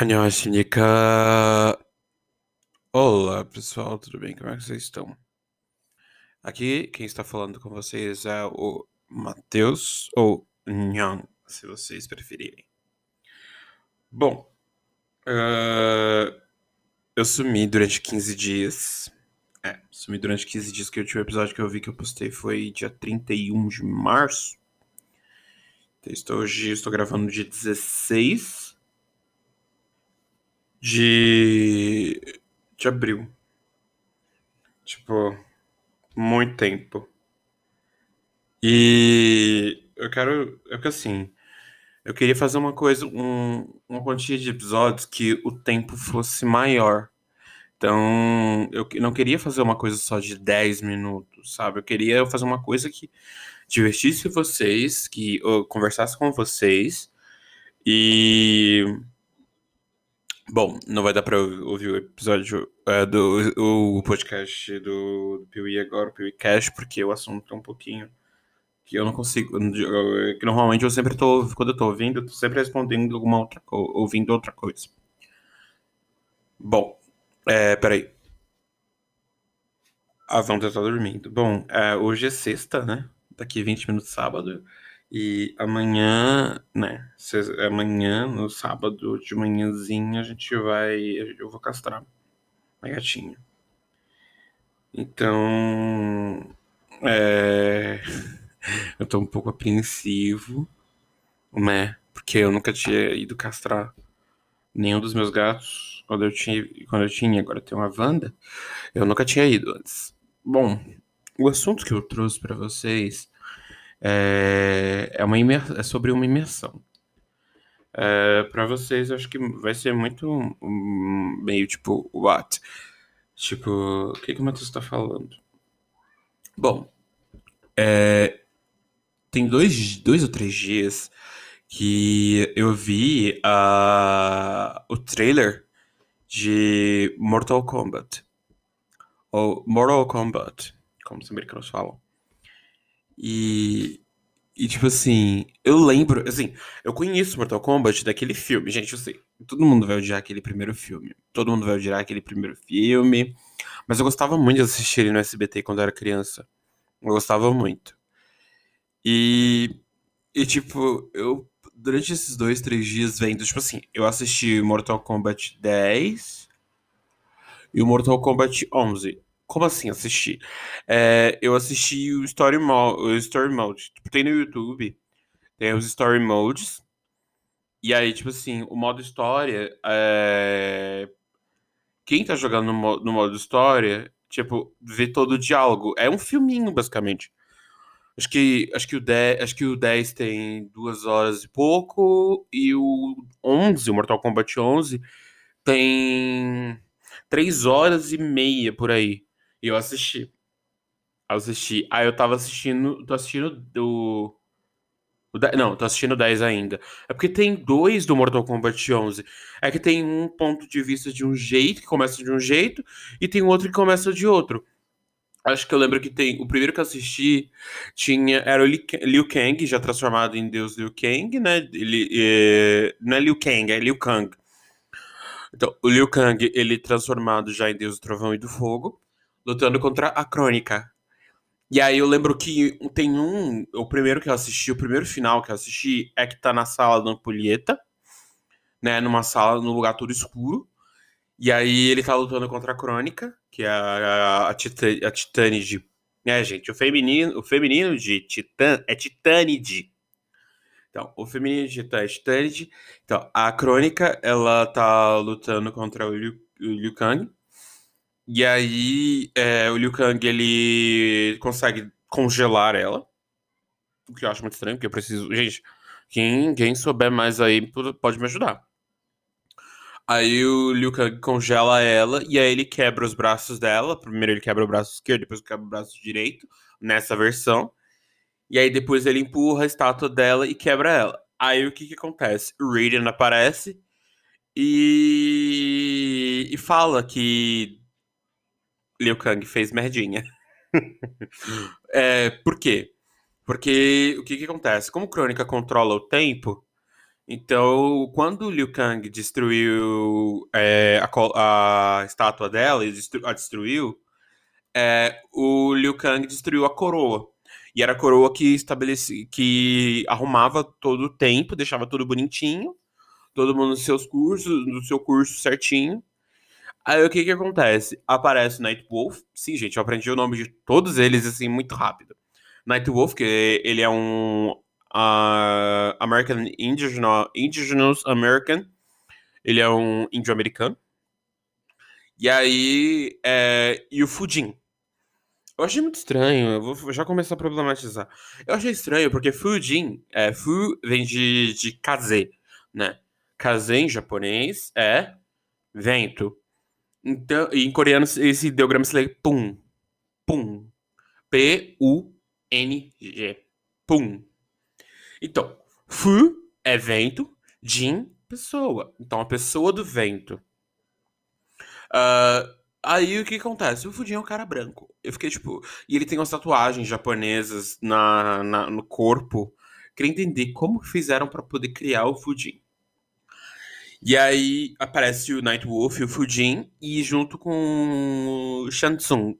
Annyeonghaseyo. Olá pessoal, tudo bem? Como é que vocês estão? Aqui quem está falando com vocês é o Matheus, ou Nhang, se vocês preferirem. Bom, uh, eu sumi durante 15 dias. É, sumi durante 15 dias, que o último episódio que eu vi que eu postei foi dia 31 de março. Então, estou, hoje estou gravando dia 16 de, de abril. Tipo, muito tempo. E eu quero. É que assim. Eu queria fazer uma coisa, um, uma quantia de episódios que o tempo fosse maior. Então, eu não queria fazer uma coisa só de 10 minutos, sabe? Eu queria fazer uma coisa que divertisse vocês, que eu conversasse com vocês e Bom, não vai dar pra ouvir o episódio é, do o podcast do, do Piuí agora, o Piuí Cash, porque o assunto é um pouquinho que eu não consigo. Que normalmente eu sempre tô. Quando eu tô ouvindo, eu tô sempre respondendo alguma outra ouvindo outra coisa. Bom, é, peraí. A Wanda tá dormindo. Bom, é, hoje é sexta, né? Daqui 20 minutos sábado. E amanhã, né? Amanhã, no sábado de manhãzinha, a gente vai. Eu vou castrar a gatinha. Então. É, eu tô um pouco apreensivo, né? Porque eu nunca tinha ido castrar nenhum dos meus gatos. Quando eu tinha, quando eu tinha agora tem uma Wanda, eu nunca tinha ido antes. Bom, o assunto que eu trouxe para vocês é, é, uma imer... é sobre uma imersão. É, para vocês, acho que vai ser muito um, meio tipo, what? Tipo, o que, que o Matheus está falando? Bom, é, tem dois, dois ou três dias que eu vi uh, o trailer de Mortal Kombat. Ou Mortal Kombat, como os americanos falam. E, e tipo assim, eu lembro, assim, eu conheço Mortal Kombat daquele filme. Gente, eu sei, todo mundo vai odiar aquele primeiro filme. Todo mundo vai odiar aquele primeiro filme. Mas eu gostava muito de assistir ele no SBT quando eu era criança. Eu gostava muito. E, e tipo, eu, durante esses dois, três dias vendo, tipo assim, eu assisti Mortal Kombat 10 e o Mortal Kombat 11. Como assim assistir? É, eu assisti o Story, Mo o Story Mode. Tipo, tem no YouTube. Tem os Story Modes. E aí, tipo assim, o modo história. É... Quem tá jogando no, mo no modo história, tipo, vê todo o diálogo. É um filminho, basicamente. Acho que, acho que, o, 10, acho que o 10 tem duas horas e pouco. E o 11, o Mortal Kombat 11, tem três horas e meia por aí. Eu assisti. Assisti. Aí eu tava assistindo. Tô assistindo do. o não, tô assistindo 10 ainda. É porque tem dois do Mortal Kombat 11. É que tem um ponto de vista de um jeito, que começa de um jeito, e tem outro que começa de outro. Acho que eu lembro que tem. O primeiro que eu assisti tinha. Era o Liu Kang, já transformado em Deus Liu Kang, né? Ele, é, não é Liu Kang, é Liu Kang. Então, o Liu Kang, ele transformado já em Deus do Trovão e do Fogo lutando contra a Crônica. E aí eu lembro que tem um. O primeiro que eu assisti, o primeiro final que eu assisti é que tá na sala da Ampulheta, né? Numa sala, num lugar todo escuro. E aí ele tá lutando contra a Crônica, que é a, a, a, a Titânide. É, gente, o feminino, o feminino de Titã é Titânide. Então, o feminino de Titã é Titânide. Então, a Crônica, ela tá lutando contra o Liu, o Liu Kang. E aí, é, o Liu Kang, ele consegue congelar ela. O que eu acho muito estranho, porque eu preciso... Gente, quem, quem souber mais aí pode me ajudar. Aí o Liu Kang congela ela e aí ele quebra os braços dela. Primeiro ele quebra o braço esquerdo, depois quebra o braço direito, nessa versão. E aí depois ele empurra a estátua dela e quebra ela. Aí o que que acontece? O Raiden aparece e, e fala que Liu Kang fez merdinha. é, por quê? Porque o que, que acontece? Como Crônica controla o tempo, Então, quando o Liu Kang destruiu é, a, a, estátua dela e a destruiu, é, o Liu Kang destruiu a coroa. E era a coroa que estabelecia, que arrumava todo o tempo, deixava tudo bonitinho, todo mundo nos seus cursos, no seu curso certinho. Aí o que que acontece? Aparece Night Wolf. Sim, gente, eu aprendi o nome de todos eles assim muito rápido. Night Wolf, que ele é um uh, American Indigenous, Indigenous American. Ele é um índio americano. E aí, é, e o Fujin. Eu achei muito estranho, eu vou já começar a problematizar. Eu achei estranho porque Fujin, é, Fu vem de, de kaze, né? Kaze em japonês é vento. Então, em coreano esse ideograma se lê pum. Pum. P-U-N-G. Pum. Então, Fu é vento, Jin, pessoa. Então, a pessoa do vento. Uh, aí o que acontece? O Fujin é um cara branco. Eu fiquei tipo. E ele tem umas tatuagens japonesas na, na no corpo. Queria entender como fizeram para poder criar o Fujin. E aí aparece o Nightwolf e o Fujin, e junto com o Shansung,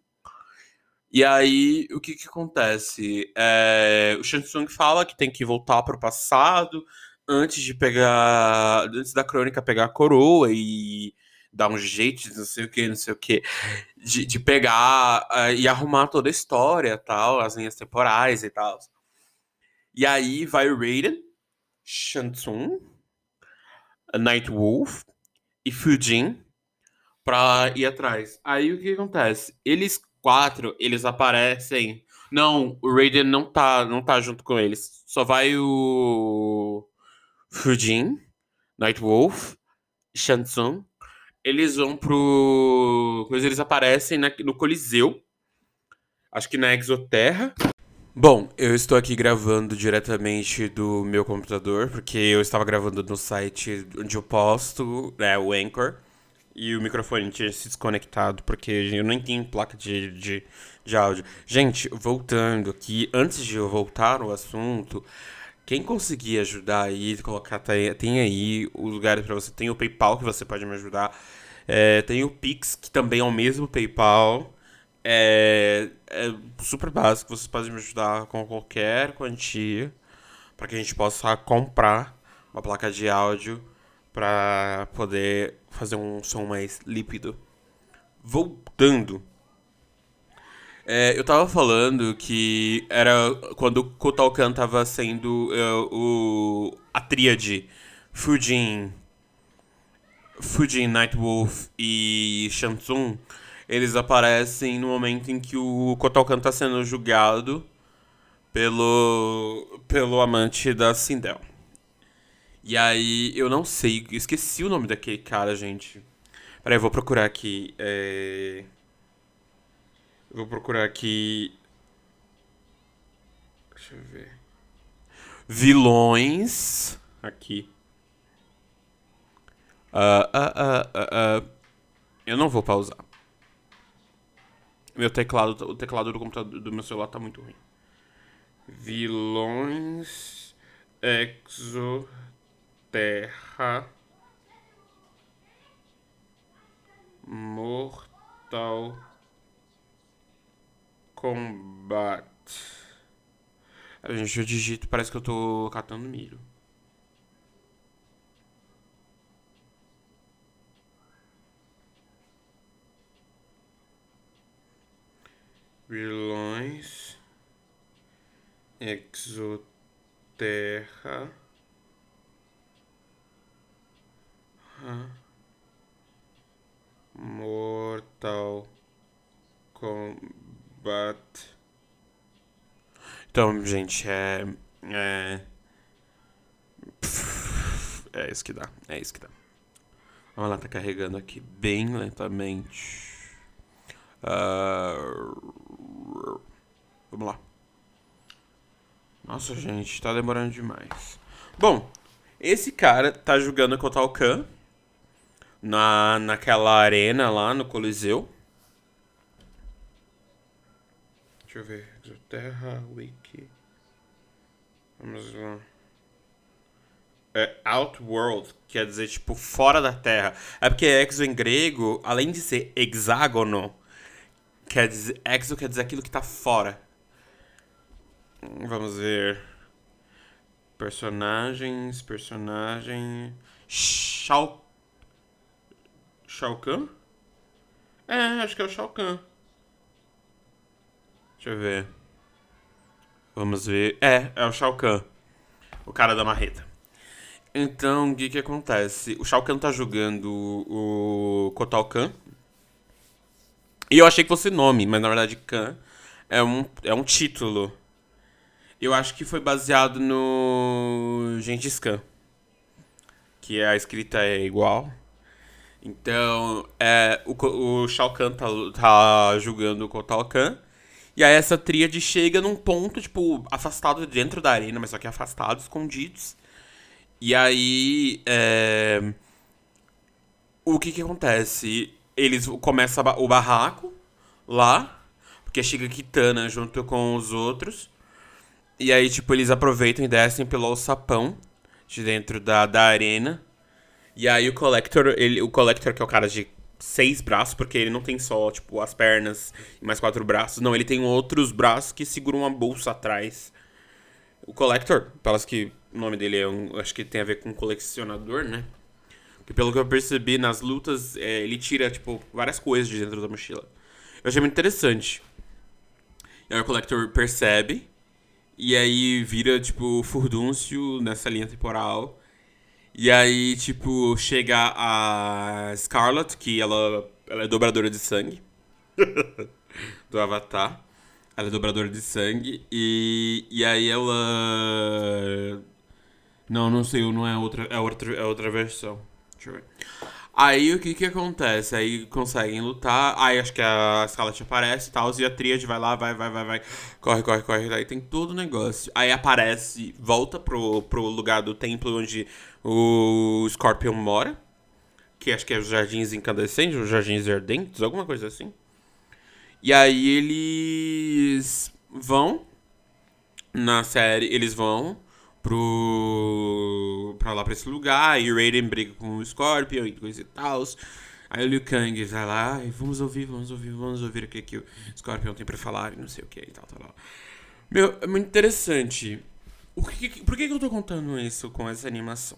e aí, o que que acontece? É, o Shansung fala que tem que voltar para o passado antes de pegar. Antes da crônica pegar a coroa e dar um jeito de não sei o que, não sei o que. De, de pegar uh, e arrumar toda a história tal, as linhas temporais e tal. E aí vai o Raiden, Shansung, Nightwolf e Fujin pra ir atrás. Aí o que acontece? Eles quatro, eles aparecem. Não, o Raiden não tá, não tá junto com eles. Só vai o Fujin, Nightwolf, Shansung. Eles vão pro. Mas eles aparecem na, no Coliseu. Acho que na Exoterra. Bom, eu estou aqui gravando diretamente do meu computador, porque eu estava gravando no site onde eu posto, né, o Anchor. E o microfone tinha se desconectado, porque eu não tenho placa de, de, de áudio. Gente, voltando aqui, antes de eu voltar ao assunto, quem conseguir ajudar aí, colocar, tá tem aí os lugares para você. Tem o PayPal que você pode me ajudar. É, tem o Pix, que também é o mesmo PayPal. É, é super básico, vocês podem me ajudar com qualquer quantia para que a gente possa comprar uma placa de áudio para poder fazer um som mais lípido. Voltando. É, eu tava falando que era quando o Kotalkan tava sendo uh, o, a tríade Fujin, Fujin, Nightwolf e Shansung, eles aparecem no momento em que o Kotalkan tá sendo julgado pelo, pelo amante da Sindel. E aí, eu não sei, esqueci o nome daquele cara, gente. Peraí, eu vou procurar aqui. É... Vou procurar aqui. Deixa eu ver. Vilões. Aqui. Uh, uh, uh, eu não vou pausar. Meu teclado, o teclado do computador do meu celular tá muito ruim. Vilões Exo Terra Mortal Kombat. A gente, eu digito, parece que eu tô catando milho. Vilões Exoterra Mortal Kombat. Então, gente, é. É. É isso que dá. É isso que dá. Vamos lá, tá carregando aqui bem lentamente. Uh... Vamos lá. Nossa, gente, tá demorando demais. Bom, esse cara tá jogando contra o Khan na, naquela arena lá no Coliseu. Deixa eu ver. Terra Wiki. Vamos lá. é Outworld, quer dizer, tipo, fora da Terra. É porque exo em grego, além de ser hexágono, quer dizer, exo quer dizer aquilo que tá fora. Vamos ver. Personagens, personagem. Shao. Shao Kahn? É, acho que é o Shao Kahn. Deixa eu ver. Vamos ver. É, é o Shao Kahn. O cara da marreta. Então, o que que acontece? O Shao Kahn tá jogando o Kotal Kahn. E eu achei que fosse nome, mas na verdade Kahn é um, é um título. Eu acho que foi baseado no Gengis Khan. Que a escrita é igual. Então, é, o, o Shao Kahn tá, tá julgando o Kotal Kahn. E aí essa tríade chega num ponto, tipo, afastado dentro da arena, mas só que afastado, escondidos. E aí. É... O que que acontece? Eles começam o barraco lá, porque chega Kitana junto com os outros. E aí, tipo, eles aproveitam e descem pelo alçapão de dentro da, da arena. E aí o Collector, ele, o Collector, que é o cara de seis braços, porque ele não tem só, tipo, as pernas e mais quatro braços. Não, ele tem outros braços que seguram uma bolsa atrás. O Collector, pelas que o nome dele é um, acho que tem a ver com colecionador, né? Porque pelo que eu percebi nas lutas, é, ele tira, tipo, várias coisas de dentro da mochila. Eu achei muito interessante. E aí o Collector percebe, e aí vira, tipo, furdúncio nessa linha temporal. E aí, tipo, chega a Scarlet, que ela, ela é dobradora de sangue. do Avatar. Ela é dobradora de sangue. E, e aí ela. Não, não sei, não é outra, é outra, é outra versão. Deixa eu ver. Aí o que que acontece? Aí conseguem lutar. Aí acho que a Scarlet aparece e tal. E a Tríade vai lá, vai, vai, vai, vai. Corre, corre, corre. Aí tem todo o negócio. Aí aparece, volta pro, pro lugar do templo onde o Scorpion mora. Que acho que é os Jardins Incandescentes, os Jardins Ardentes, alguma coisa assim. E aí eles vão na série, eles vão pro pra lá pra esse lugar, e o Raiden briga com o Scorpion e coisa e tal. Aí o Liu Kang vai lá e vamos ouvir, vamos ouvir, vamos ouvir o que, que o Scorpion tem pra falar e não sei o que e tal, tal, tal. Meu, é muito interessante. O que, por que, que eu tô contando isso com essa animação?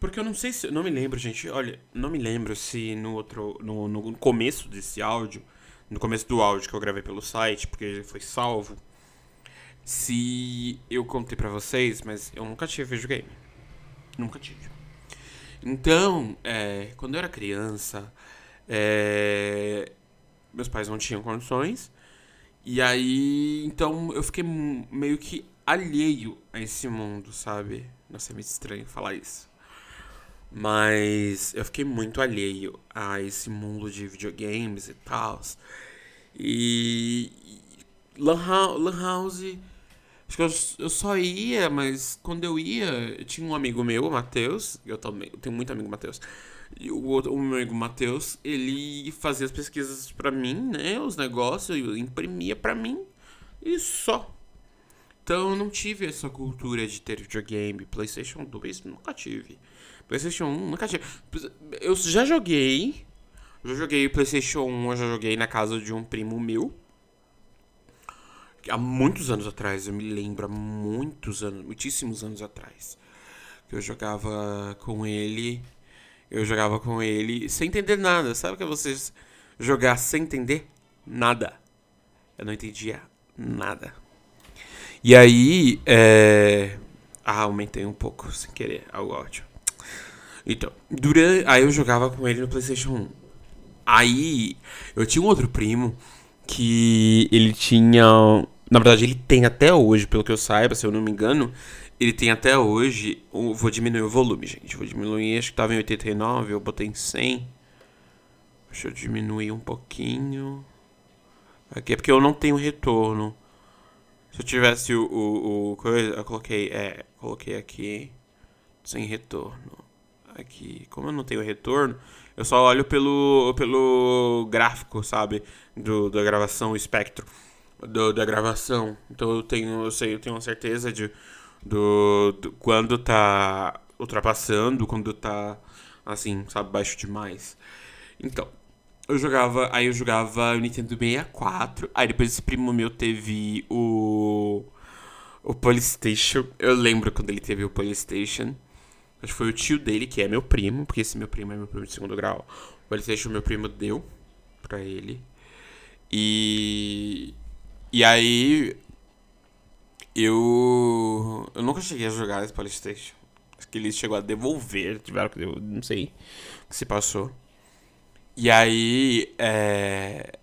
Porque eu não sei se. Não me lembro, gente. Olha, não me lembro se no outro. No, no começo desse áudio. No começo do áudio que eu gravei pelo site, porque ele foi salvo. Se eu contei pra vocês, mas eu nunca tive videogame. Nunca tive. Então, é, quando eu era criança, é, meus pais não tinham condições. E aí, então eu fiquei meio que alheio a esse mundo, sabe? Nossa, é meio estranho falar isso. Mas eu fiquei muito alheio a esse mundo de videogames e tal. E. Lan, House. Acho que eu, eu, só ia, mas quando eu ia, eu tinha um amigo meu, o Matheus. Eu também, eu tenho muito amigo Matheus. E o outro, o meu amigo Matheus, ele fazia as pesquisas para mim, né? Os negócios, eu imprimia para mim e só. Então eu não tive essa cultura de ter videogame. PlayStation 2 nunca tive. PlayStation 1 nunca tive. Eu já joguei. Já joguei PlayStation 1, eu já joguei na casa de um primo meu. Há muitos anos atrás, eu me lembro, há muitos anos, muitíssimos anos atrás. Que eu jogava com ele. Eu jogava com ele sem entender nada. Sabe que é vocês jogar sem entender nada? Eu não entendia nada. E aí, é... Ah, aumentei um pouco sem querer, algo ótimo. Então, durante... aí eu jogava com ele no PlayStation 1. Aí, eu tinha um outro primo que ele tinha. Na verdade, ele tem até hoje, pelo que eu saiba, se eu não me engano, ele tem até hoje. Vou diminuir o volume, gente. Vou diminuir, acho que tava em 89, eu botei em 100. Deixa eu diminuir um pouquinho. Aqui é porque eu não tenho retorno. Se eu tivesse o, o, o coisa, eu coloquei, é, coloquei aqui sem retorno aqui, como eu não tenho retorno, eu só olho pelo, pelo gráfico, sabe? Do, da gravação, o espectro do, da gravação. Então eu tenho, eu sei, eu tenho uma certeza de, Do, do, quando tá ultrapassando, quando tá assim, sabe, baixo demais. Então, eu jogava, aí eu jogava o Nintendo 64, aí depois esse primo meu teve o o PlayStation. Eu lembro quando ele teve o PlayStation. Acho que foi o tio dele, que é meu primo, porque esse meu primo é meu primo de segundo grau. O PlayStation meu primo deu pra ele. E. E aí. Eu. Eu nunca cheguei a jogar esse PlayStation. Acho que ele chegou a devolver, tiveram que devolver, não sei o que se passou. E aí. É.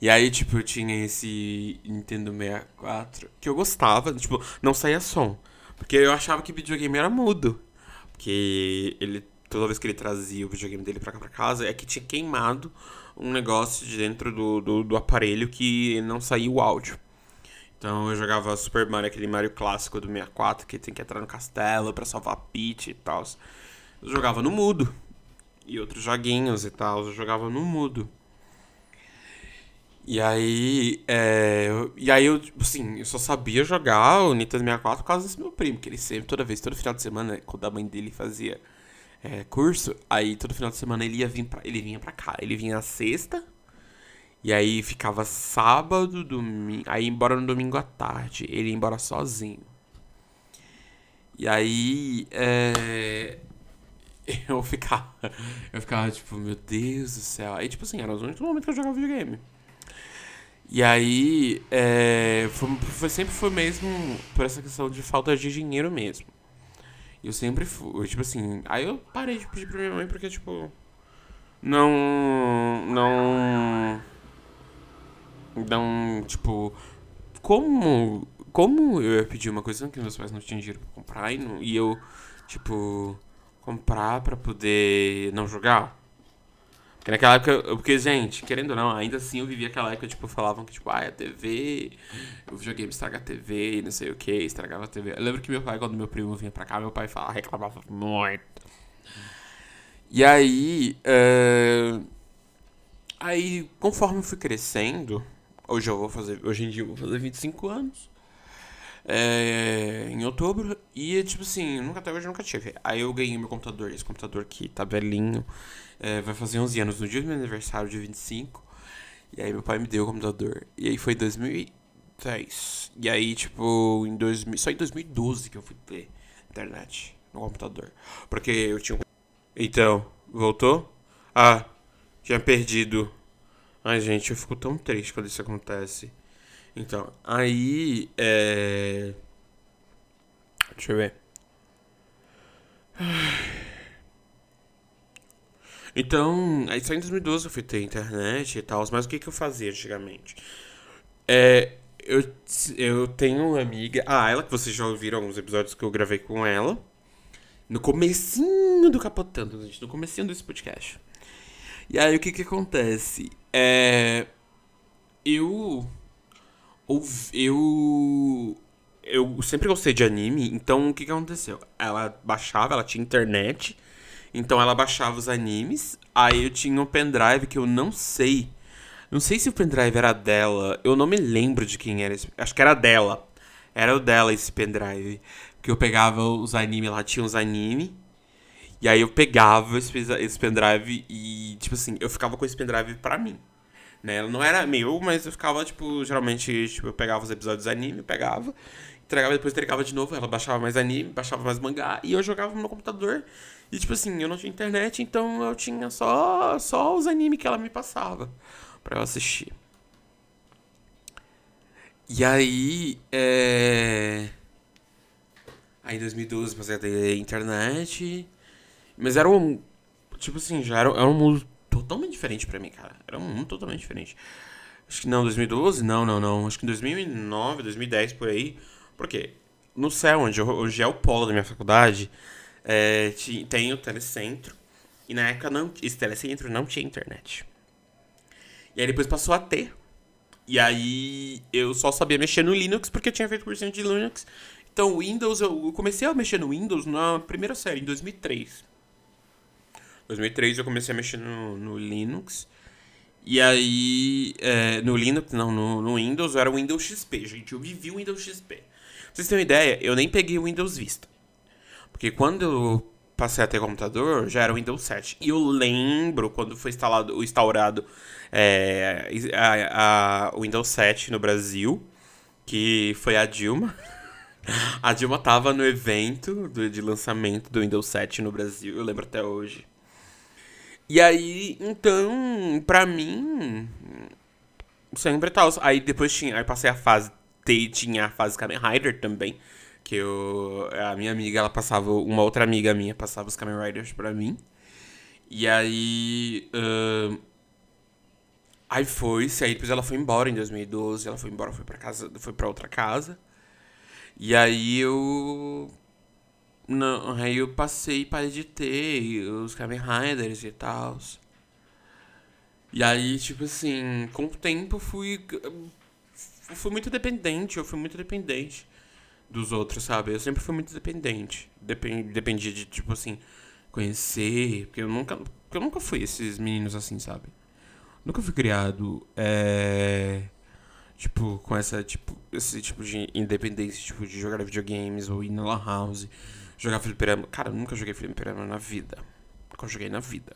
E aí, tipo, eu tinha esse Nintendo 64 que eu gostava, tipo, não saía som. Porque eu achava que videogame era mudo. Porque ele, toda vez que ele trazia o videogame dele pra cá pra casa, é que tinha queimado um negócio de dentro do, do, do aparelho que não saía o áudio. Então eu jogava Super Mario, aquele Mario clássico do 64, que tem que entrar no castelo pra salvar a Peach e tal. Eu jogava no mudo. E outros joguinhos e tal, eu jogava no mudo. E aí, é, e aí eu, tipo assim, eu só sabia jogar o Nintendo 64 por causa desse meu primo, que ele sempre, toda vez, todo final de semana, quando a mãe dele fazia é, curso, aí todo final de semana ele ia vir pra, ele vinha pra cá, ele vinha sexta, e aí ficava sábado, domingo, aí ia embora no domingo à tarde, ele ia embora sozinho. E aí, é, eu ficava, eu ficava tipo, meu Deus do céu, aí tipo assim, era os únicos momentos que eu jogava videogame. E aí, é, foi, foi, sempre foi mesmo por essa questão de falta de dinheiro mesmo. Eu sempre fui, tipo assim, aí eu parei de pedir pra minha mãe porque, tipo, não, não, não, tipo, como, como eu ia pedir uma coisa que meus pais não tinham dinheiro pra comprar e, não, e eu, tipo, comprar pra poder não jogar? Porque naquela época, porque, gente, querendo ou não, ainda assim eu vivia aquela época, tipo, falavam que, tipo, ah, a TV, o videogame estraga a TV não sei o que, estragava a TV. Eu lembro que meu pai, quando meu primo vinha pra cá, meu pai falava, reclamava muito. E aí, uh, aí, conforme eu fui crescendo, hoje eu vou fazer, hoje em dia eu vou fazer 25 anos, é, em outubro, e, tipo assim, nunca, até hoje eu nunca tive. Aí eu ganhei meu computador, esse computador que tá velhinho, é, vai fazer 11 anos no dia do meu aniversário, dia 25. E aí meu pai me deu o computador. E aí foi 2010. E aí, tipo, em 2000, só em 2012 que eu fui ter internet no computador. Porque eu tinha um... Então, voltou? Ah, tinha perdido. Ai, gente, eu fico tão triste quando isso acontece. Então, aí, é... Deixa eu ver. Então, aí só em 2012 eu fui ter internet e tal, mas o que, que eu fazia antigamente? É, eu, eu tenho uma amiga. Ah, ela que vocês já ouviram alguns episódios que eu gravei com ela. No comecinho do Capotando, gente. No comecinho desse podcast. E aí o que que acontece? É. Eu. Eu. Eu sempre gostei de anime, então o que que aconteceu? Ela baixava, ela tinha internet. Então ela baixava os animes. Aí eu tinha um pendrive que eu não sei. Não sei se o pendrive era dela. Eu não me lembro de quem era esse. Acho que era dela. Era o dela esse pendrive. Que eu pegava os animes lá, tinha os animes. E aí eu pegava esse, pendrive e, tipo assim, eu ficava com esse pendrive pra mim. Né? Não era meu, mas eu ficava, tipo, geralmente, tipo, eu pegava os episódios do anime, pegava, entregava, depois entregava de novo, ela baixava mais anime, baixava mais mangá, e eu jogava no meu computador e tipo assim, eu não tinha internet, então eu tinha só, só os animes que ela me passava pra eu assistir. E aí, é... Aí em 2012 passei a ter internet. Mas era um. Tipo assim, já era, era um mundo totalmente diferente pra mim, cara. Era um mundo totalmente diferente. Acho que não, 2012? Não, não, não. Acho que em 2009, 2010 por aí. Por quê? No céu, onde hoje é o polo da minha faculdade, é, tem o telecentro. E na época não, esse telecentro não tinha internet. E aí depois passou a ter. E aí eu só sabia mexer no Linux porque eu tinha feito cursinho de Linux. Então Windows, eu comecei a mexer no Windows na primeira série, em 2003. 2003 eu comecei a mexer no, no Linux. E aí, é, no Linux, não, no, no Windows, era o Windows XP, gente. Eu vivi o Windows XP. vocês terem uma ideia, eu nem peguei o Windows Vista. Porque quando eu passei a ter computador, já era o Windows 7. E eu lembro quando foi instalado, instaurado é, a, a, o Windows 7 no Brasil, que foi a Dilma. A Dilma tava no evento do, de lançamento do Windows 7 no Brasil, eu lembro até hoje. E aí, então, pra mim, sempre tal. Aí depois tinha, aí passei a fase, tinha a fase Kamen Rider também, que eu, a minha amiga, ela passava, uma outra amiga minha passava os Kamen Riders pra mim. E aí, uh, aí foi-se, aí depois ela foi embora em 2012, ela foi embora, foi pra casa, foi pra outra casa. E aí eu. Não, aí eu passei para de ter os Kamen Riders e tal. E aí, tipo assim, com o tempo fui. Fui muito dependente, eu fui muito dependente dos outros, sabe? Eu sempre fui muito dependente. Depend, dependia de, tipo assim, conhecer. Porque eu nunca. Porque eu nunca fui esses meninos assim, sabe? Nunca fui criado. É Tipo, com essa, tipo, esse tipo de independência, tipo, de jogar videogames ou ir na lan house, jogar fliperama. Cara, eu nunca joguei fliperama na vida. Nunca joguei na vida.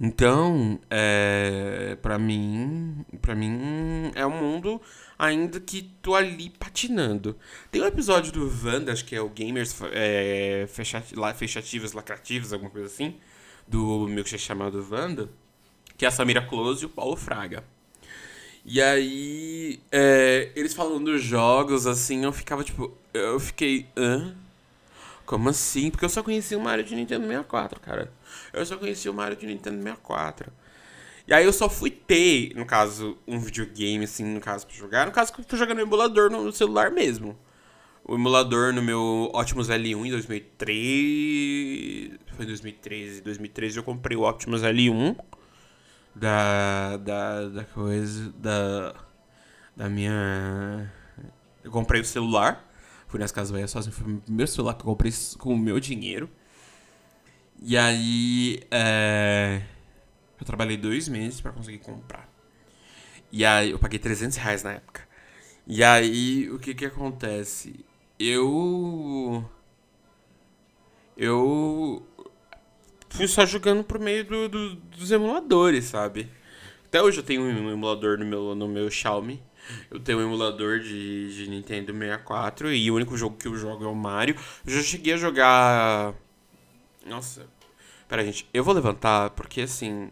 Então, é, pra mim, pra mim é um mundo ainda que tô ali patinando. Tem um episódio do Wanda, acho que é o Gamers é, Fechativos, Lacrativos, alguma coisa assim, do milkshake chamado Wanda, que é a Samira Close e o Paulo Fraga. E aí, é, eles falando dos jogos, assim, eu ficava tipo. Eu fiquei. hã? Como assim? Porque eu só conheci o Mario de Nintendo 64, cara. Eu só conheci o Mario de Nintendo 64. E aí eu só fui ter, no caso, um videogame, assim, no caso, pra jogar. No caso, que eu fui jogando no emulador no celular mesmo. O emulador no meu Optimus L1 em 2003. Foi em 2013. Em 2013 eu comprei o Optimus L1 da, da, da coisa, da, da minha... Eu comprei o celular, fui nas casas velhas sozinho, foi o meu celular que eu comprei com o meu dinheiro. E aí, é... eu trabalhei dois meses para conseguir comprar. E aí, eu paguei 300 reais na época. E aí, o que que acontece? Eu... Eu fui só jogando por meio do, do, dos emuladores, sabe? Até hoje eu tenho um emulador no meu, no meu Xiaomi. Eu tenho um emulador de, de Nintendo 64 e o único jogo que eu jogo é o Mario. Eu já cheguei a jogar. Nossa. Pera, gente, eu vou levantar porque assim.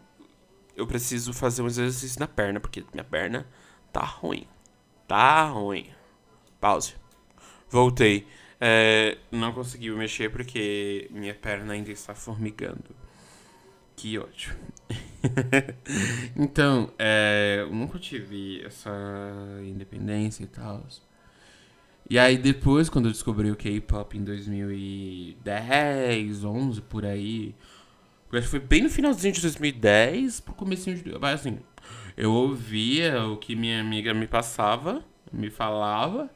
Eu preciso fazer um exercício na perna, porque minha perna tá ruim. Tá ruim. Pause. Voltei. É, não consegui mexer porque minha perna ainda está formigando. Que ótimo. então, é, eu nunca tive essa independência e tal. E aí depois, quando eu descobri o K-pop em 2010, 11, por aí... Acho que foi bem no finalzinho de 2010, pro comecinho de... Mas assim, eu ouvia o que minha amiga me passava, me falava...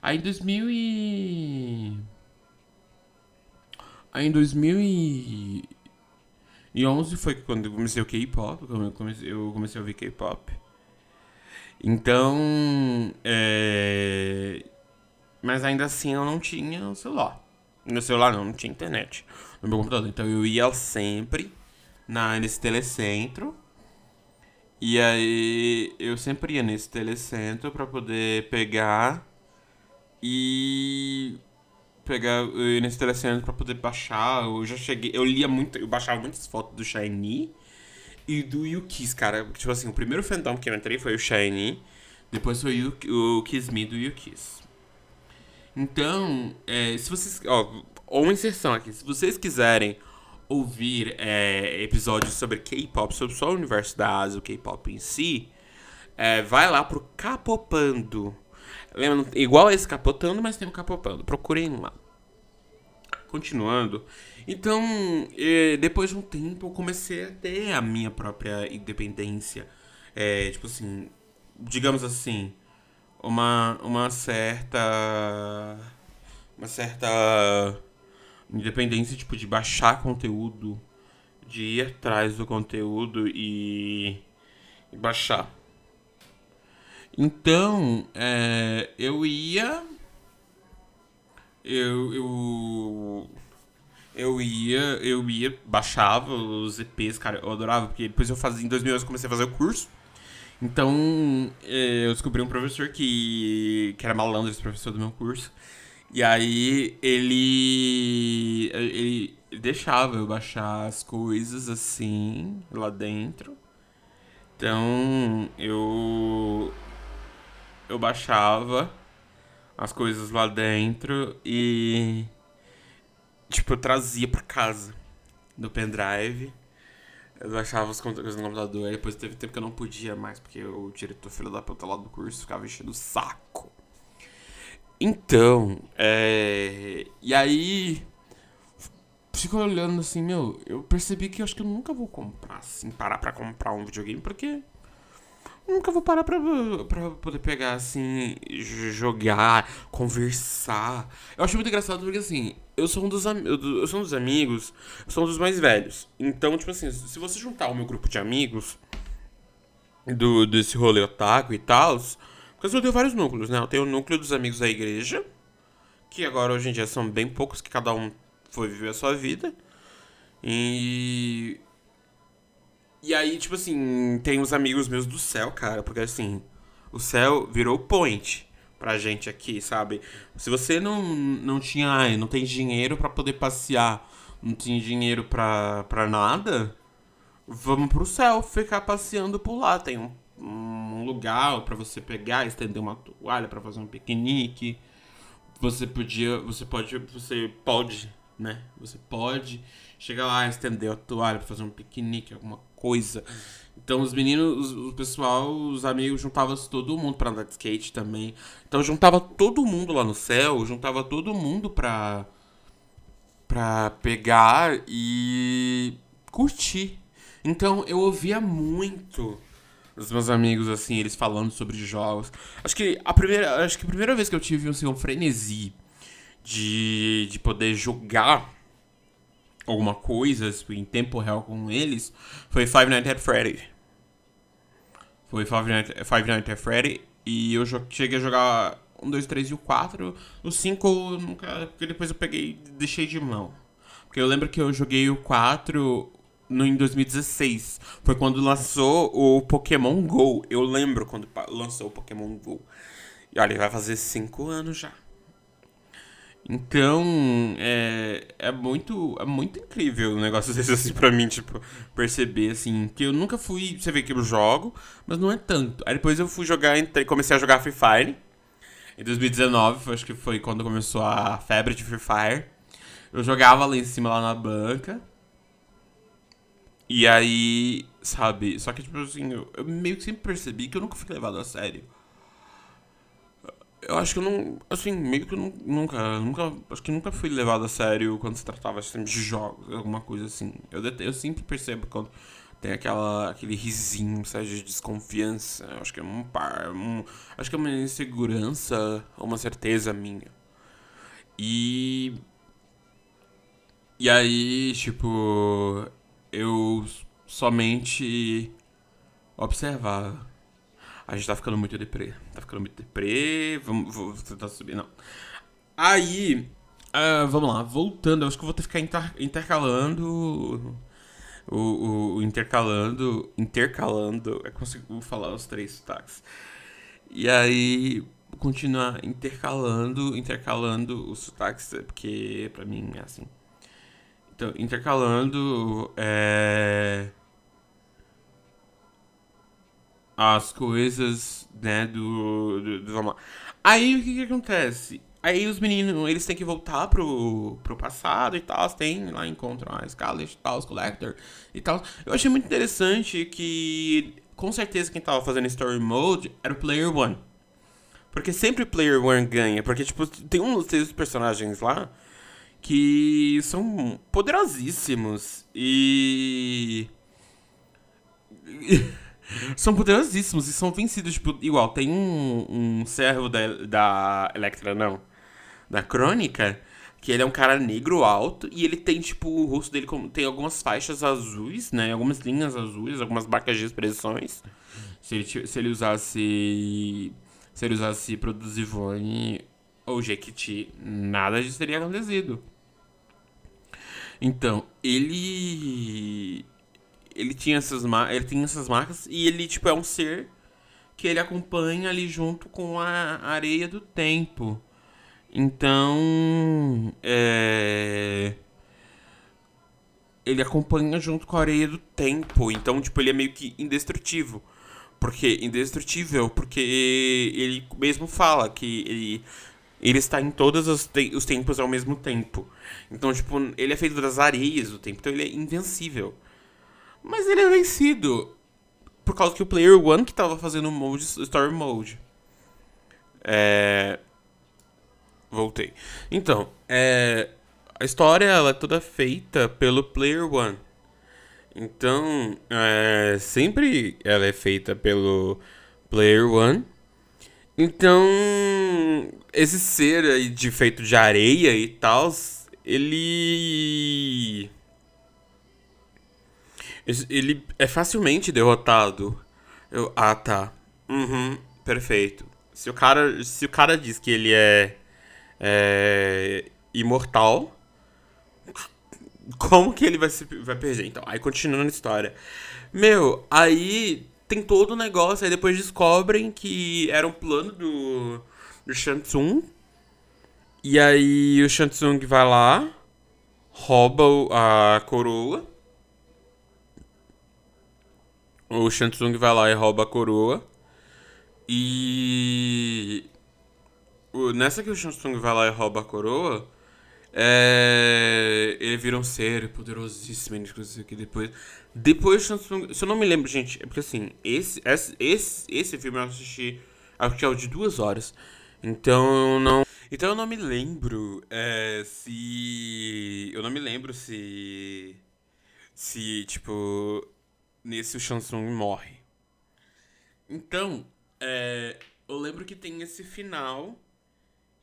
Aí em 2000 e... Aí em 2011 foi quando eu comecei o K-pop, eu eu comecei a ouvir K-pop. Então, é... Mas ainda assim eu não tinha o celular. No celular não, não tinha internet no meu computador. Então eu ia sempre na, nesse telecentro. E aí eu sempre ia nesse telecentro para poder pegar e pegar nesse telecentro para poder baixar. Eu já cheguei, eu lia muito, eu baixava muitas fotos do Shiny e do Yukis, cara. Tipo assim, o primeiro fandom que eu entrei foi o Shiny, depois foi o, o Kiss Me do Yukis. Então, é, se vocês. Ó, uma inserção aqui. Se vocês quiserem ouvir é, episódios sobre K-pop, sobre só o universo da Ásia, o K-pop em si, é, vai lá pro Capopando. Lembra, igual esse capotando, mas tem um capopando. Procurem lá. Continuando. Então, depois de um tempo, eu comecei a ter a minha própria independência. É, tipo assim, digamos assim, uma, uma certa. Uma certa independência, tipo, de baixar conteúdo, de ir atrás do conteúdo e, e baixar. Então, é, eu ia eu, eu, eu ia, eu ia, baixava os EPs, cara, eu adorava, porque depois eu fazia, em 2011 eu comecei a fazer o curso, então eh, eu descobri um professor que, que era malandro, esse professor do meu curso, e aí ele, ele deixava eu baixar as coisas assim, lá dentro, então eu, eu baixava as coisas lá dentro e. Tipo, eu trazia pra casa do pendrive. Eu baixava as coisas no computador. Aí depois teve tempo que eu não podia mais, porque o diretor filho da puta lá do curso ficava enchendo o saco. Então, é. E aí. Fico olhando assim, meu, eu percebi que eu acho que eu nunca vou comprar, assim, parar pra comprar um videogame, porque nunca vou parar pra, pra poder pegar, assim, jogar, conversar. Eu acho muito engraçado porque, assim, eu sou um dos, eu sou um dos amigos, eu sou um dos mais velhos. Então, tipo assim, se você juntar o meu grupo de amigos do, desse rolê otaku e tal, porque eu tenho vários núcleos, né? Eu tenho o núcleo dos amigos da igreja, que agora hoje em dia são bem poucos, que cada um foi viver a sua vida. E e aí, tipo assim, tem os amigos meus do céu, cara, porque assim, o céu virou point pra gente aqui, sabe? Se você não, não tinha, não tem dinheiro para poder passear, não tem dinheiro pra, pra nada, vamos pro céu ficar passeando por lá. Tem um, um lugar para você pegar, estender uma toalha para fazer um piquenique. Você podia, você pode, você pode, né? Você pode chegar lá, estender a toalha para fazer um piquenique, alguma coisa. Então os meninos, o pessoal, os amigos juntavam todo mundo para andar de skate também. Então juntava todo mundo lá no céu, juntava todo mundo pra pra pegar e curtir. Então eu ouvia muito os meus amigos assim, eles falando sobre jogos. Acho que a primeira, acho que a primeira vez que eu tive assim, um frenesi de, de poder jogar alguma coisa em tempo real com eles foi Five Nights at Freddy. Foi Five Nights, Five Nights at Freddy e eu cheguei a jogar 1, 2, 3 e o 4. O 5 nunca. Porque depois eu peguei deixei de mão. Porque eu lembro que eu joguei o 4 no, em 2016. Foi quando lançou o Pokémon GO. Eu lembro quando lançou o Pokémon GO. E olha, vai fazer 5 anos já. Então, é, é muito é muito incrível o negócio desse assim pra mim, tipo, perceber assim, que eu nunca fui, você vê que eu jogo, mas não é tanto. Aí depois eu fui jogar, entrei, comecei a jogar Free Fire. Em 2019, acho que foi quando começou a febre de Free Fire. Eu jogava lá em cima lá na banca. E aí, sabe, só que tipo assim, eu, eu meio que sempre percebi que eu nunca fui levado a sério. Eu acho que eu não. Assim, meio que eu nunca. Nunca. Acho que nunca fui levado a sério quando se tratava assim, de jogos, alguma coisa assim. Eu, eu sempre percebo quando tem aquela, aquele risinho, sabe, de desconfiança. Eu acho que é um par. Um, acho que é uma insegurança, uma certeza minha. E. E aí, tipo. Eu somente observava a gente tá ficando muito deprê. Tá ficando muito deprê. Vamos, vou tentar subir, não. Aí, uh, vamos lá, voltando. Eu acho que eu vou ter que ficar inter intercalando. O, o, o, intercalando. Intercalando. Eu consigo falar os três sotaques. E aí, continuar intercalando, intercalando os sotaques, porque pra mim é assim. Então, intercalando. É as coisas, né, do, do, do. Aí o que que acontece? Aí os meninos, eles têm que voltar pro, pro passado e tal, tem lá encontram a Scarlet e tal, os Collector e tal. Eu achei muito interessante que, com certeza, quem tava fazendo Story Mode era o Player One. Porque sempre o Player One ganha, porque, tipo, tem um dos personagens lá que são poderosíssimos e... são poderosíssimos e são vencidos. Tipo, igual, tem um, um servo da, da Electra, não, da Crônica, que ele é um cara negro alto e ele tem, tipo, o rosto dele tem algumas faixas azuis, né? Algumas linhas azuis, algumas marcas de expressões. Se ele, se ele usasse. Se ele usasse Produzivone o Jequiti, nada disso teria acontecido. Então, ele ele tinha essas ele tem essas marcas e ele tipo é um ser que ele acompanha ali junto com a areia do tempo. Então, é ele acompanha junto com a areia do tempo. Então, tipo, ele é meio que indestrutível. Porque indestrutível, porque ele mesmo fala que ele ele está em todos os, te os tempos ao mesmo tempo. Então, tipo, ele é feito das areias do tempo, então ele é invencível. Mas ele é vencido por causa que o Player One que tava fazendo o mode, Story Mode. É... Voltei. Então, é... a história ela é toda feita pelo Player One. Então, é... sempre ela é feita pelo Player One. Então, esse ser aí de feito de areia e tal, ele ele é facilmente derrotado. Eu, ah, tá. Uhum, perfeito. Se o cara, se o cara diz que ele é, é imortal, como que ele vai se vai perder? Então, aí continuando a história. Meu, aí tem todo o negócio, aí depois descobrem que era um plano do, do Shansung. E aí o Shansung vai lá, rouba a coroa. O Shansung vai lá e rouba a coroa. E. Nessa que o Shansung vai lá e rouba a coroa. É... Ele vira um ser poderosíssimo, que depois. Depois, se eu não me lembro, gente, é porque assim, esse, esse, esse, filme eu assisti, acho que é o de duas horas. Então não. Então eu não me lembro é, se. Eu não me lembro se. Se, tipo. Nesse o Shansung morre. Então, é, eu lembro que tem esse final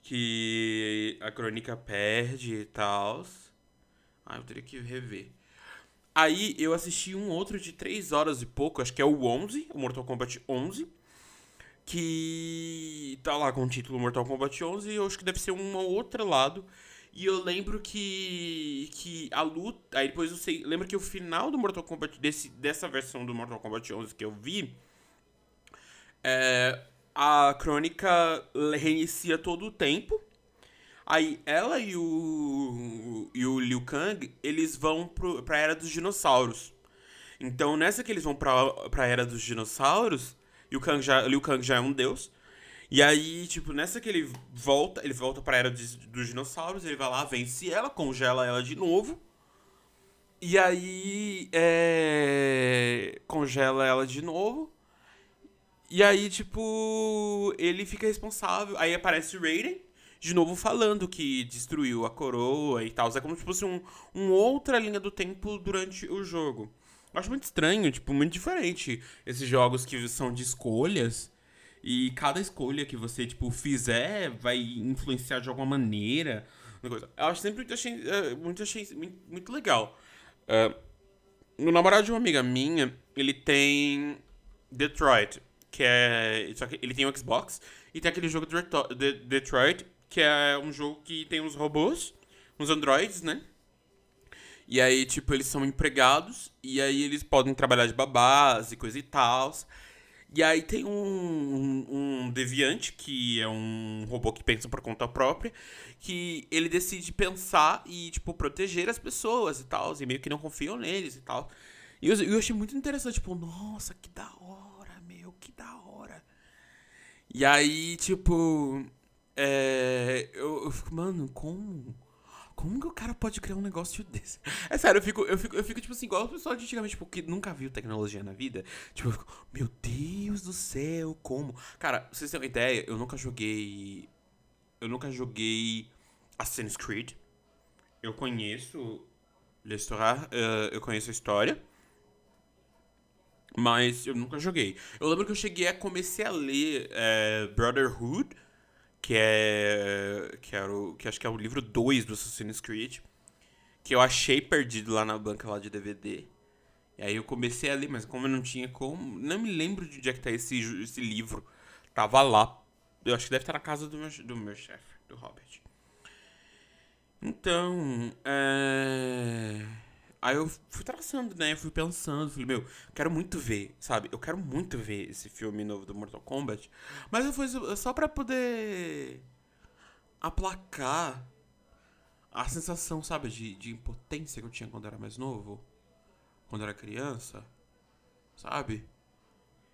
que a crônica perde e tal. Ah, eu teria que rever. Aí eu assisti um outro de 3 horas e pouco, acho que é o 11, o Mortal Kombat 11. Que tá lá com o título Mortal Kombat 11 e eu acho que deve ser um outro lado. E eu lembro que que a luta, aí depois eu sei, lembro que o final do Mortal Kombat desse dessa versão do Mortal Kombat 11 que eu vi é, a crônica reinicia todo o tempo Aí ela e o, e o Liu Kang, eles vão pro, pra Era dos Dinossauros. Então, nessa que eles vão pra, pra Era dos Dinossauros, Liu Kang, já, Liu Kang já é um deus. E aí, tipo, nessa que ele volta, ele volta pra Era dos, dos Dinossauros, ele vai lá, vence ela, congela ela de novo. E aí, é... congela ela de novo. E aí, tipo, ele fica responsável. Aí aparece Raiden de novo falando que destruiu a coroa e tal. É como se fosse um, um outra linha do tempo durante o jogo. Eu acho muito estranho, tipo, muito diferente esses jogos que são de escolhas. E cada escolha que você, tipo, fizer vai influenciar de alguma maneira. Eu acho sempre muito achei, uh, muito, achei muito, legal. Uh, o namorado de uma amiga minha, ele tem Detroit, que é. Só que ele tem o Xbox, e tem aquele jogo de Detroit que é um jogo que tem uns robôs, uns androids, né? E aí, tipo, eles são empregados e aí eles podem trabalhar de babás e coisa e tal. E aí tem um, um, um, deviante, que é um robô que pensa por conta própria, que ele decide pensar e, tipo, proteger as pessoas e tal, e meio que não confiam neles e tal. E eu, eu achei muito interessante, tipo, nossa, que da hora, meu, que da hora. E aí, tipo, é, eu, eu fico, mano, como? Como que o cara pode criar um negócio desse? É sério, eu fico, eu fico, eu fico tipo assim, igual o pessoal de antigamente, tipo, que nunca viu tecnologia na vida. Tipo, eu fico, meu Deus do céu, como? Cara, vocês terem uma ideia, eu nunca joguei. Eu nunca joguei Assassin's Creed. Eu conheço l'histoire, uh, eu conheço a história. Mas eu nunca joguei. Eu lembro que eu cheguei a comecei a ler uh, Brotherhood que é que era o, que acho que é o livro 2 do Assassin's Creed, que eu achei perdido lá na banca lá de DVD. E aí eu comecei a ler, mas como eu não tinha como, não me lembro de onde é que tá esse, esse livro. Tava lá. Eu acho que deve estar na casa do meu, do meu chefe. do Hobbit. Então, é... Aí eu fui traçando, né? Eu fui pensando, falei, meu, quero muito ver, sabe? Eu quero muito ver esse filme novo do Mortal Kombat. Mas eu fui só pra poder aplacar a sensação, sabe, de, de impotência que eu tinha quando era mais novo. Quando era criança. Sabe?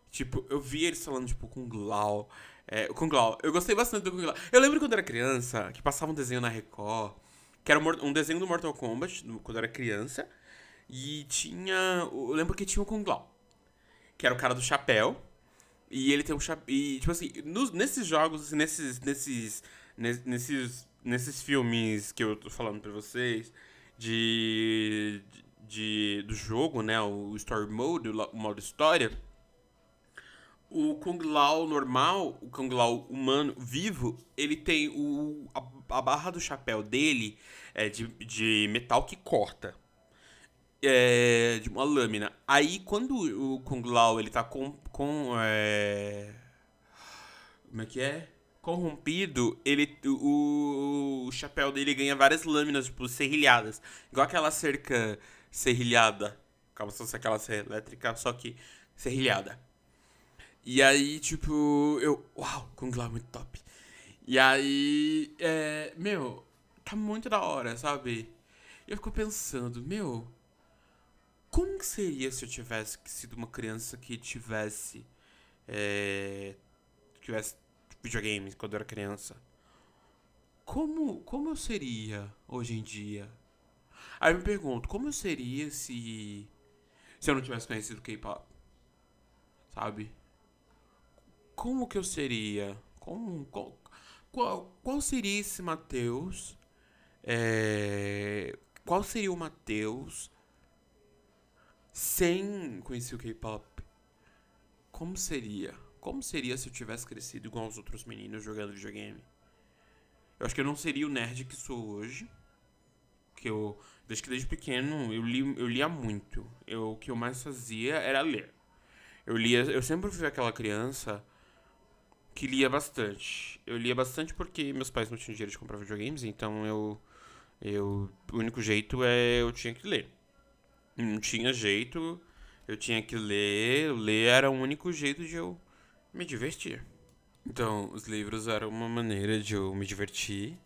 Tipo, eu vi eles falando, tipo, com Glau. É, com Glau. Eu gostei bastante do Kung Lao. Eu lembro quando era criança, que passava um desenho na Record. Que era um desenho do Mortal Kombat, quando eu era criança. E tinha. Eu lembro que tinha o Kung Lao. Que era o cara do chapéu. E ele tem um chapéu. E, tipo assim, nos, nesses jogos, nesses, nesses. Nesses. Nesses filmes que eu tô falando pra vocês. De. de do jogo, né? O Story Mode, o modo história. O Kung Lao normal, o Kung Lao humano, vivo, ele tem o, a, a barra do chapéu dele é de, de metal que corta é, de uma lâmina. Aí quando o Kung Lao ele tá com. com é... Como é que é? Corrompido, ele, o, o chapéu dele ganha várias lâminas, tipo, serrilhadas. Igual aquela cerca serrilhada. Como se fosse aquela cerca elétrica, só que serrilhada. E aí, tipo, eu. Uau, Kung Lao é muito top. E aí, é, meu, tá muito da hora, sabe? Eu fico pensando, meu, como que seria se eu tivesse sido uma criança que tivesse. É, tivesse videogames quando eu era criança? Como, como eu seria hoje em dia? Aí eu me pergunto, como eu seria se. Se eu não tivesse conhecido K-pop? Sabe? Como que eu seria? Como, qual, qual, qual seria esse Matheus? É, qual seria o Matheus sem conhecer o K-pop, como seria? Como seria se eu tivesse crescido igual os outros meninos jogando videogame? Eu acho que eu não seria o nerd que sou hoje. Que eu, desde que desde pequeno, eu, li, eu lia muito. Eu, o que eu mais fazia era ler. Eu lia, eu sempre fui aquela criança que lia bastante. Eu lia bastante porque meus pais não tinham dinheiro de comprar videogames, então eu, eu o único jeito é eu tinha que ler. Não tinha jeito, eu tinha que ler. Ler era o único jeito de eu me divertir. Então, os livros eram uma maneira de eu me divertir.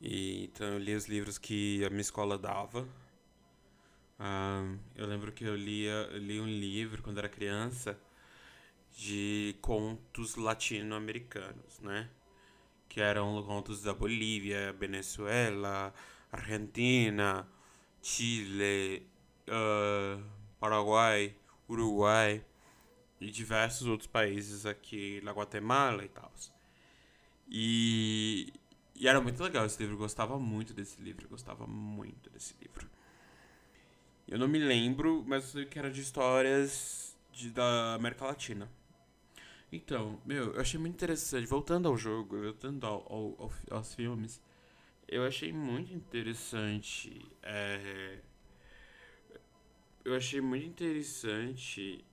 E, então, eu lia os livros que a minha escola dava. Ah, eu lembro que eu lia, li um livro quando era criança de contos latino-americanos, né? Que eram contos da Bolívia, Venezuela, Argentina, Chile, uh, Paraguai, Uruguai e diversos outros países aqui na Guatemala e tal. E, e era muito legal esse livro, eu gostava muito desse livro, eu gostava muito desse livro. Eu não me lembro, mas eu sei que era de histórias de, da América Latina. Então, meu, eu achei muito interessante. Voltando ao jogo, voltando ao, ao, ao aos filmes, eu achei muito interessante é, eu achei muito interessante.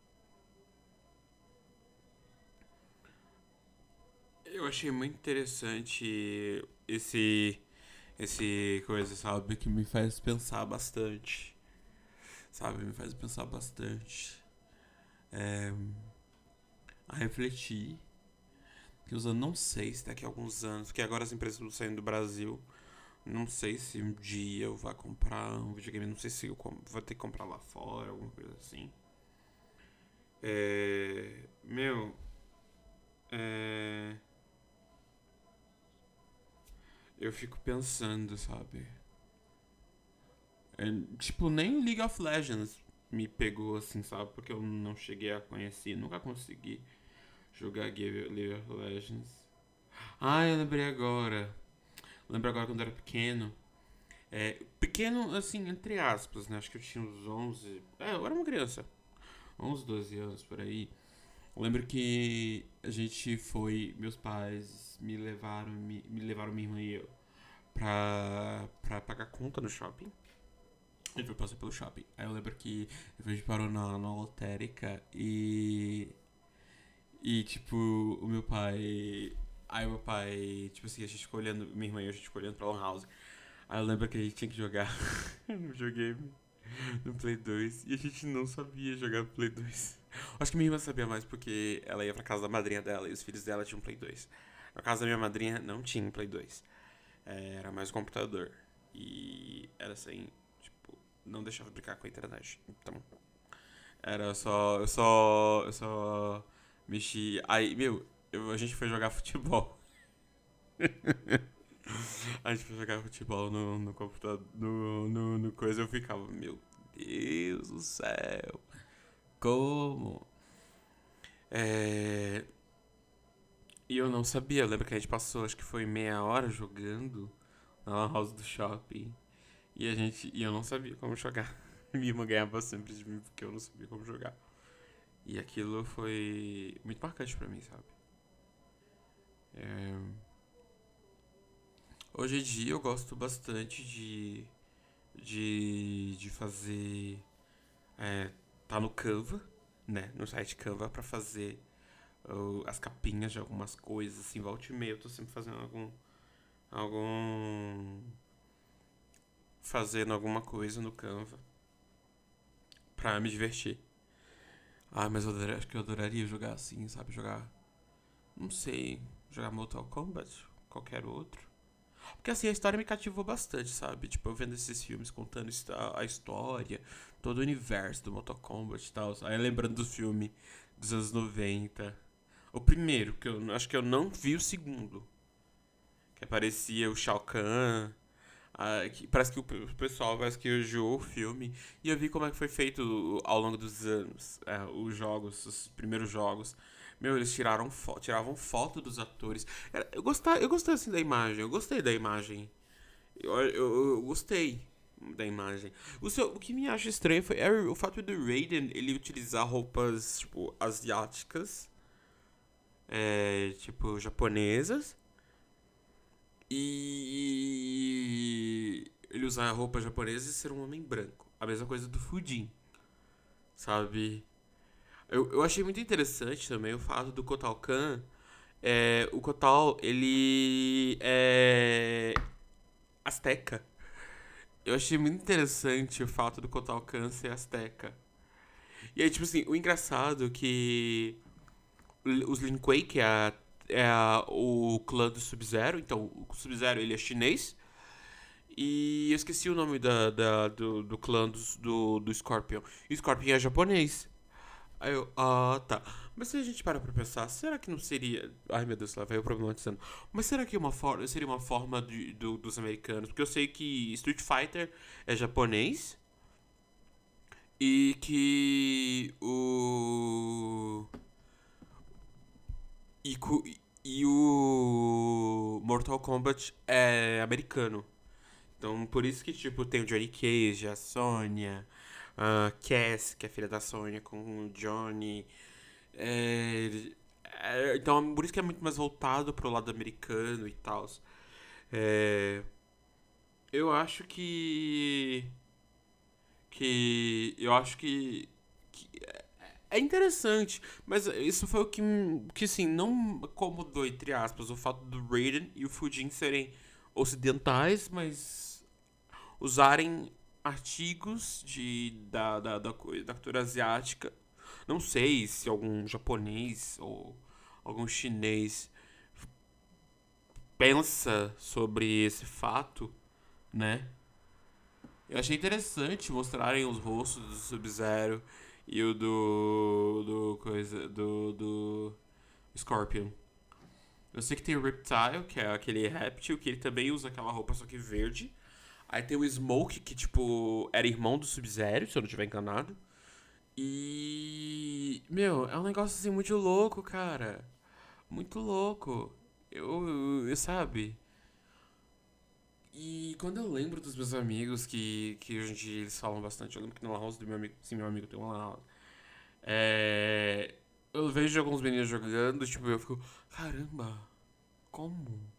Eu achei muito interessante esse esse coisa, sabe, que me faz pensar bastante. Sabe, me faz pensar bastante. É, a refletir. Que eu não sei se daqui a alguns anos, porque agora as empresas estão saindo do Brasil. Não sei se um dia eu vou comprar um videogame, não sei se eu vou ter que comprar lá fora, alguma coisa assim. É, meu, é, eu fico pensando, sabe? É, tipo, nem League of Legends me pegou assim, sabe? Porque eu não cheguei a conhecer, nunca consegui jogar League of Legends. Ah, eu lembrei agora lembro agora quando eu era pequeno. É, pequeno, assim, entre aspas, né? Acho que eu tinha uns 11. É, eu era uma criança. 11, 12 anos por aí. Eu lembro que a gente foi. Meus pais me levaram, me, me levaram minha irmã e eu pra, pra pagar conta no shopping. Gente foi passar pelo shopping. Aí eu lembro que a gente parou na, na lotérica e. E tipo, o meu pai Aí meu pai, tipo assim, a gente ficou olhando, minha irmã e eu, a gente ficou olhando pra Lan House. Aí eu lembro que a gente tinha que jogar no videogame, no Play 2, e a gente não sabia jogar Play 2. Acho que minha irmã sabia mais porque ela ia pra casa da madrinha dela e os filhos dela tinham Play 2. Na casa da minha madrinha não tinha Play 2. É, era mais computador. E era assim, tipo, não deixava brincar com a internet. Então, era só. Eu só. Eu só mexi. Aí, meu, eu, a gente foi jogar futebol. a gente foi jogar futebol no, no computador. No, no, no coisa eu ficava, meu Deus do céu. Como? É. E eu não sabia. Lembra que a gente passou, acho que foi meia hora jogando na house do shopping. E a gente. E eu não sabia como jogar. Minha irmã ganhava sempre de mim porque eu não sabia como jogar. E aquilo foi muito marcante pra mim, sabe? É... Hoje em dia eu gosto bastante de. de. de fazer. É, tá no Canva, né? No site Canva pra fazer uh, as capinhas de algumas coisas, assim, volta e meia. Eu tô sempre fazendo algum. algum. fazendo alguma coisa no Canva pra me divertir. Ah, mas eu acho que eu adoraria jogar assim, sabe? Jogar. Não sei. Jogar Mortal Kombat, qualquer outro. Porque assim, a história me cativou bastante, sabe? Tipo, eu vendo esses filmes contando a história, todo o universo do Mortal Kombat e tal. Aí lembrando do filme dos anos 90. O primeiro, que eu acho que eu não vi o segundo. Que aparecia o Shao Kahn. Ah, que, parece que o pessoal parece que elogiou o filme. E eu vi como é que foi feito ao longo dos anos. É, os jogos, os primeiros jogos. Meu, eles tiraram fo tiravam foto dos atores. Eu gostei, eu gostei assim da imagem. Eu gostei da imagem. Eu, eu, eu gostei da imagem. O, seu, o que me acha estranho foi é, o fato do Raiden ele utilizar roupas, tipo, asiáticas. É, tipo, japonesas. E ele usar roupa japonesa e ser um homem branco. A mesma coisa do Fujin. Sabe? Eu, eu achei muito interessante também o fato do Kotal Khan. É, o Kotal, ele é asteca. Eu achei muito interessante o fato do Kotal Khan ser asteca. E aí, tipo assim, o engraçado é que os Lin Kuei, que é a é o clã do Sub-Zero. Então, o Sub-Zero ele é chinês. E eu esqueci o nome da, da do, do clã do, do, do Scorpion. E o Scorpion é japonês. Aí eu, ah, tá. Mas se a gente para pra pensar, será que não seria. Ai meu Deus, lá vai eu problematizando. Mas será que uma for... seria uma forma de, do, dos americanos? Porque eu sei que Street Fighter é japonês. E que o. E, e o Mortal Kombat é americano. Então, por isso que, tipo, tem o Johnny Cage, a Sonya, a Cass, que é filha da Sonya, com o Johnny. É, é, então, por isso que é muito mais voltado pro lado americano e tal. É, eu acho que. Que. Eu acho que. que é interessante, mas isso foi o que, que assim, não acomodou, entre aspas, o fato do Raiden e o Fujin serem ocidentais, mas usarem artigos de, da, da, da, da cultura asiática. Não sei se algum japonês ou algum chinês pensa sobre esse fato, né? Eu achei interessante mostrarem os rostos do Sub-Zero e o do. do. coisa. do. do. Scorpion. Eu sei que tem o Reptile, que é aquele réptil, que ele também usa aquela roupa, só que verde. Aí tem o Smoke, que, tipo, era irmão do Sub-Zero, se eu não estiver enganado. E. Meu, é um negócio assim muito louco, cara. Muito louco. Eu. eu sabe? E quando eu lembro dos meus amigos que, que hoje em dia eles falam bastante, eu lembro que no house do meu amigo, sim, meu amigo tem uma house. É, eu vejo alguns meninos jogando, tipo, eu fico, caramba, como?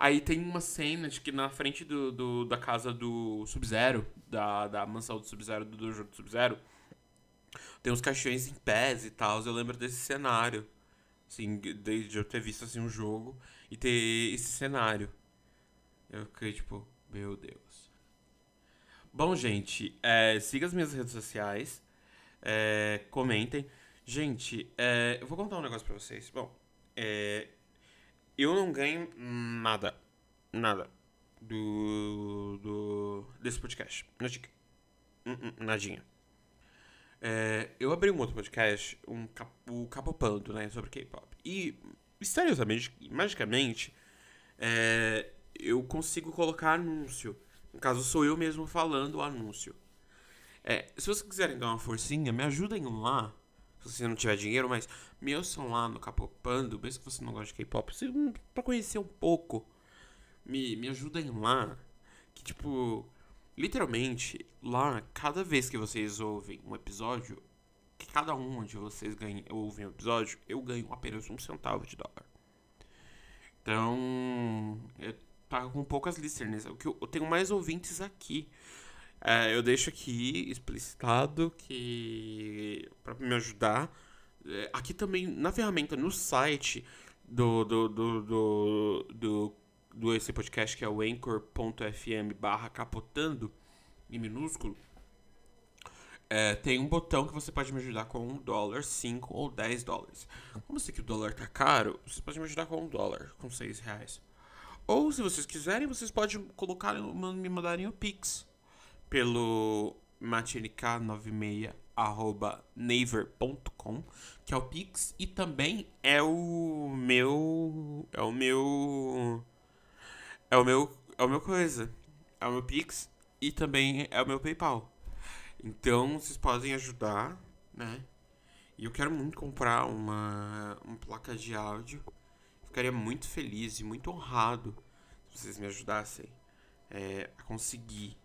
Aí tem uma cena de que na frente do, do da casa do Sub-Zero, da, da mansão do Sub-Zero, do dojo do Sub-Zero, tem uns caixões em pés e tal. Eu lembro desse cenário, Assim, desde eu ter visto assim um jogo e ter esse cenário. Eu fiquei tipo, meu Deus. Bom, gente, é, siga as minhas redes sociais. É, comentem. Gente, é, eu vou contar um negócio pra vocês. Bom, é, eu não ganho nada. Nada. Do. do desse podcast. Nadinha. Hum, hum, nadinha. É, eu abri um outro podcast, um, o Capopando, né? Sobre K-pop. E, misteriosamente, magicamente, é, eu consigo colocar anúncio. No caso, sou eu mesmo falando o anúncio. É, se vocês quiserem dar uma forcinha, me ajudem lá. Se você não tiver dinheiro, mas me ouçam lá no Capopando, mesmo que você não goste de K-pop, pra conhecer um pouco. Me, me ajudem lá. Que tipo, literalmente, lá, cada vez que vocês ouvem um episódio, que cada um de vocês ganha, ouvem um episódio, eu ganho apenas um centavo de dólar. Então, eu pago com poucas listeners. Eu, eu tenho mais ouvintes aqui. É, eu deixo aqui explicitado que para me ajudar. É, aqui também na ferramenta no site do do, do, do, do, do esse podcast que é o anchor.fm barra capotando em minúsculo. É, tem um botão que você pode me ajudar com um dólar, 5 ou 10 dólares. Como eu sei que o dólar tá caro, você pode me ajudar com um dólar, com 6 reais. Ou se vocês quiserem, vocês podem colocar, me mandarem o Pix pelo matnk96 naver.com que é o Pix e também é o meu é o meu é o meu é o meu coisa é o meu Pix e também é o meu PayPal. Então vocês podem ajudar né? E eu quero muito comprar uma uma placa de áudio. Ficaria muito feliz e muito honrado se vocês me ajudassem é, a conseguir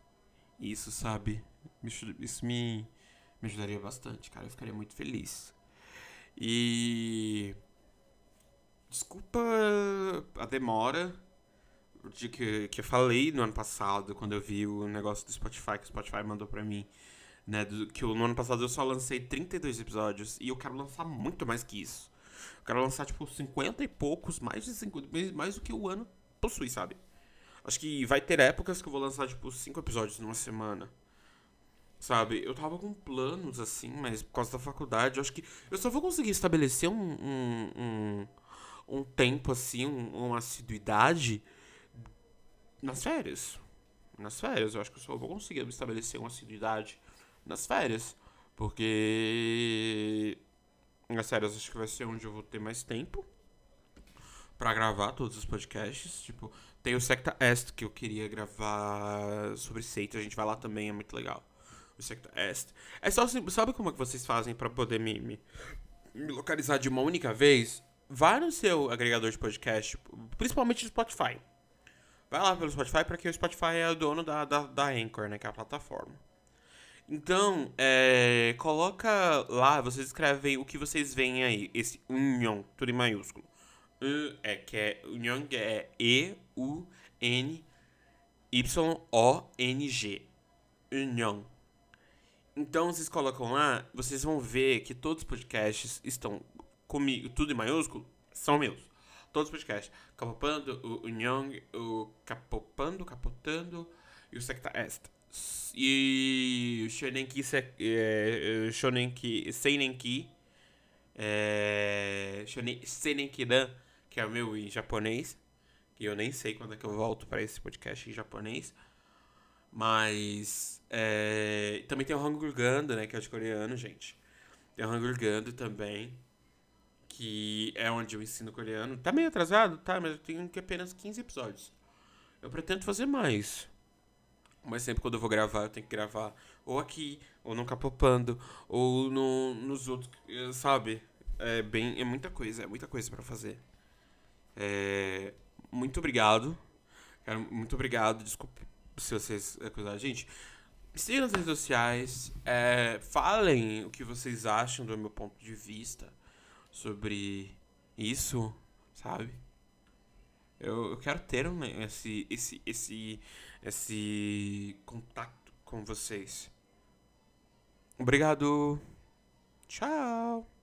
isso, sabe? Isso me, me ajudaria bastante, cara. Eu ficaria muito feliz. E. Desculpa a demora de que, que eu falei no ano passado, quando eu vi o negócio do Spotify, que o Spotify mandou pra mim. Né, do, que no ano passado eu só lancei 32 episódios e eu quero lançar muito mais que isso. Eu quero lançar, tipo, 50 e poucos, mais de 50, mais do que o ano possui, sabe? Acho que vai ter épocas que eu vou lançar, tipo, cinco episódios numa semana. Sabe? Eu tava com planos, assim, mas por causa da faculdade, eu acho que eu só vou conseguir estabelecer um, um, um, um tempo, assim, um, uma assiduidade nas férias. Nas férias, eu acho que eu só vou conseguir estabelecer uma assiduidade nas férias. Porque nas férias acho que vai ser onde eu vou ter mais tempo para gravar todos os podcasts. Tipo, tem o Secta Est, que eu queria gravar sobre seita. A gente vai lá também, é muito legal. O Secta Est. É só assim, sabe como é que vocês fazem para poder me, me, me, localizar de uma única vez? Vai no seu agregador de podcast, principalmente no Spotify. Vai lá pelo Spotify, porque o Spotify é o dono da, da, da Anchor, né? Que é a plataforma. Então, é, coloca lá, vocês escrevem o que vocês veem aí. Esse union, tudo em maiúsculo. É que é Union é E U N Y O N G. Union. Então vocês colocam lá, vocês vão ver que todos os podcasts estão comigo, tudo em maiúsculo, são meus. Todos os podcasts. Capopando, o o Capopando, Capotando e o Secta Est. E o Shonenki, é, Shonenki, Seinenki, é, Senenkidan que é o meu em japonês. Que eu nem sei quando é que eu volto para esse podcast em japonês. Mas é, também tem o Hangul Ganda, né? Que é de coreano, gente. Tem o Hangul Ganda também. Que é onde eu ensino coreano. Tá meio atrasado? Tá, mas eu tenho que apenas 15 episódios. Eu pretendo fazer mais. Mas sempre quando eu vou gravar, eu tenho que gravar ou aqui, ou no Capopando, ou no, nos outros, sabe? É bem, é muita coisa, é muita coisa para fazer. É, muito obrigado. Muito obrigado. Desculpe se vocês acusaram. Gente, sigam nas redes sociais. É, falem o que vocês acham do meu ponto de vista sobre isso, sabe? Eu, eu quero ter um, esse, esse, esse, esse contato com vocês. Obrigado. Tchau.